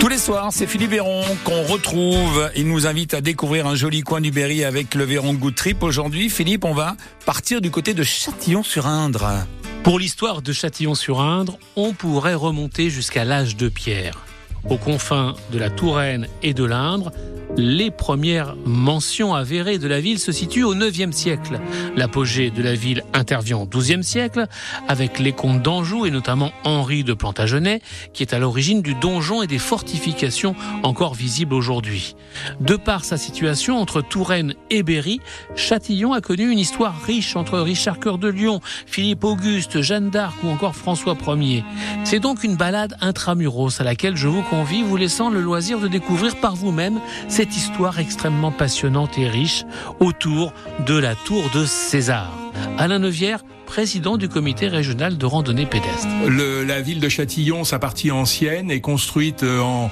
Tous les soirs, c'est Philippe Véron qu'on retrouve. Il nous invite à découvrir un joli coin du Berry avec le Véron Good Trip. Aujourd'hui, Philippe, on va partir du côté de Châtillon-sur-Indre. Pour l'histoire de Châtillon-sur-Indre, on pourrait remonter jusqu'à l'âge de pierre. Aux confins de la Touraine et de l'Indre, les premières mentions avérées de la ville se situent au IXe siècle. L'apogée de la ville intervient au XIIe siècle avec les comtes d'Anjou et notamment Henri de Plantagenet qui est à l'origine du donjon et des fortifications encore visibles aujourd'hui. De par sa situation entre Touraine et Berry, Châtillon a connu une histoire riche entre Richard Cœur de Lion, Philippe Auguste, Jeanne d'Arc ou encore François Ier. C'est donc une balade intramuros à laquelle je vous convie, vous laissant le loisir de découvrir par vous-même cette histoire extrêmement passionnante et riche autour de la tour de César. Alain Neuvière président du comité régional de randonnée pédestre. Le, la ville de Châtillon, sa partie ancienne, est construite euh, en,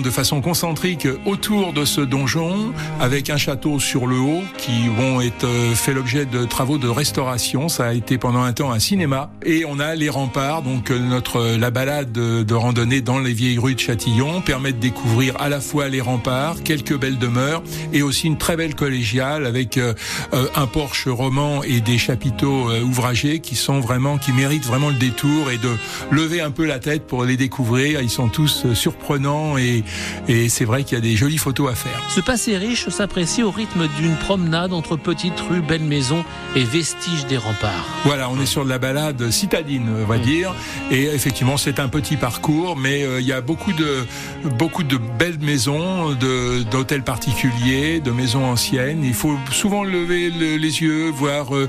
de façon concentrique autour de ce donjon, avec un château sur le haut qui vont être euh, fait l'objet de travaux de restauration. Ça a été pendant un temps un cinéma. Et on a les remparts, donc euh, notre la balade de, randonnée dans les vieilles rues de Châtillon permet de découvrir à la fois les remparts, quelques belles demeures et aussi une très belle collégiale avec euh, un porche roman et des chapiteaux euh, ouvragés qui sont vraiment, qui méritent vraiment le détour et de lever un peu la tête pour les découvrir. Ils sont tous euh, surprenants et, et c'est vrai qu'il y a des jolies photos à faire. Ce passé riche s'apprécie au rythme d'une promenade entre petites rues, belles maisons et vestiges des remparts. Voilà, on est sur de la balade citadine, on va dire. Et effectivement, c'est un petit parcours, mais euh, il y a beaucoup de, beaucoup de belles maisons, de, d'hôtels particuliers, de maisons anciennes. Il faut souvent lever le, les yeux, voir euh,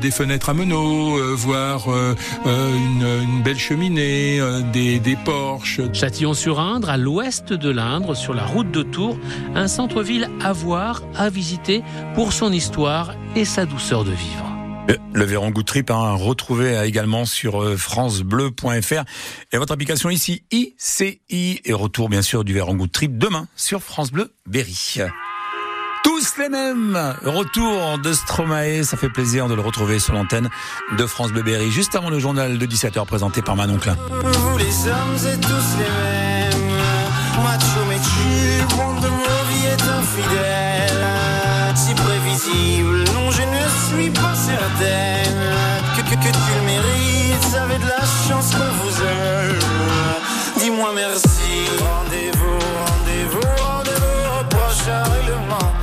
des fenêtres à euh, voir euh, euh, une, une, belle cheminée, des, des porches. Châtillon-sur-Indre, à l'ouest de l'Indre, sur la route de Tours, un centre-ville à voir, à visiter pour son histoire et sa douceur de vivre. Le, le Véron Good Trip, hein, retrouvé également sur francebleu.fr et votre application ici ICI et retour bien sûr du Véron Good Trip demain sur France Bleu Berry. Tous les mêmes. Retour de Stromae. Ça fait plaisir de le retrouver sur l'antenne de France Berry. Juste avant le journal de 17h présenté par Manon Klein. Vous les hommes êtes tous les mêmes. Macho mais tu, monde de mon vie est infidèle. Si prévisible, non je ne suis pas certaine. Que, que, que tu le mérites, avez de la chance qu'on vous aime. Dis-moi merci. Rendez-vous, rendez-vous, rendez-vous au prochain règlement.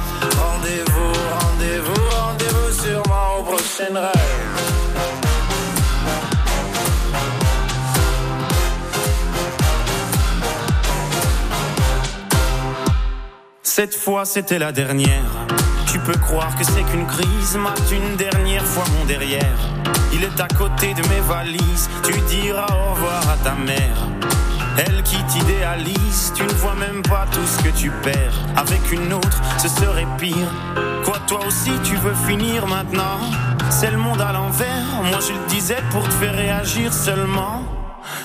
Cette fois c'était la dernière. Tu peux croire que c'est qu'une crise, mate une dernière fois mon derrière. Il est à côté de mes valises, tu diras au revoir à ta mère. Elle qui t'idéalise, tu ne vois même pas tout ce que tu perds. Avec une autre, ce serait pire. Quoi, toi aussi, tu veux finir maintenant? C'est le monde à l'envers, moi je le disais pour te faire réagir seulement.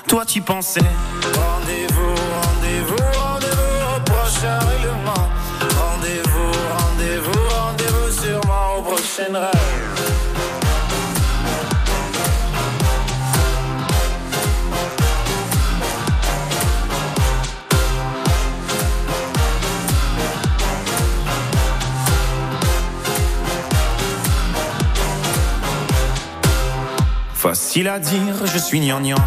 Toi, tu pensais. Rendez-vous, rendez-vous, rendez-vous au prochain règlement. Rendez-vous, rendez-vous, rendez-vous sûrement au prochain rêve. Facile à dire, je suis gnangnan.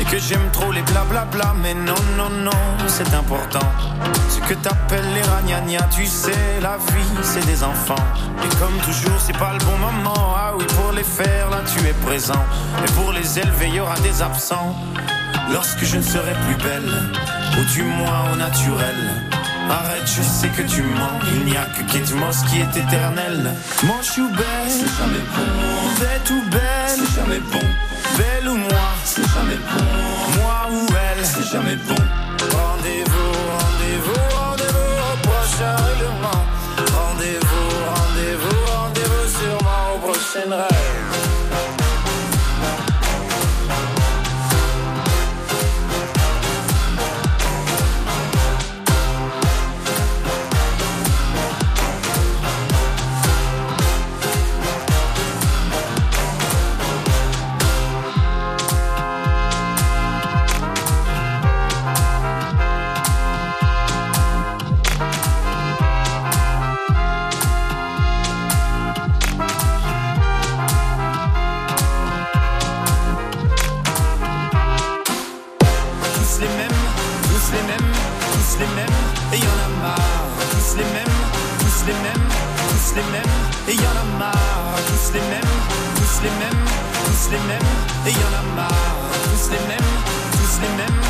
Et que j'aime trop les blablabla Mais non, non, non, c'est important. Ce que t'appelles les ragnagnas Tu sais, la vie, c'est des enfants. Et comme toujours, c'est pas le bon moment. Ah oui, pour les faire, là, tu es présent. Et pour les élever, y aura des absents. Lorsque je ne serai plus belle Ou du moins au naturel Arrête, je sais que tu mens. Il n'y a que Kate Moss qui est éternel. Manche ou belle, c'est jamais bon. Bête ou belle, c'est jamais bon. Belle ou moi, c'est jamais bon. Moi ou elle, c'est jamais bon. Rendez-vous, rendez-vous, rendez-vous au prochain règlement. Rendez-vous, rendez-vous, rendez-vous sûrement au prochain rêve. Les mêmes, tous les mêmes, tous les mêmes, et y en a marre, tous les mêmes, tous les mêmes, tous les mêmes, et y en a marre, tous les mêmes, tous les mêmes,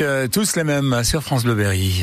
Euh, tous les mêmes sur France Bleu Berry.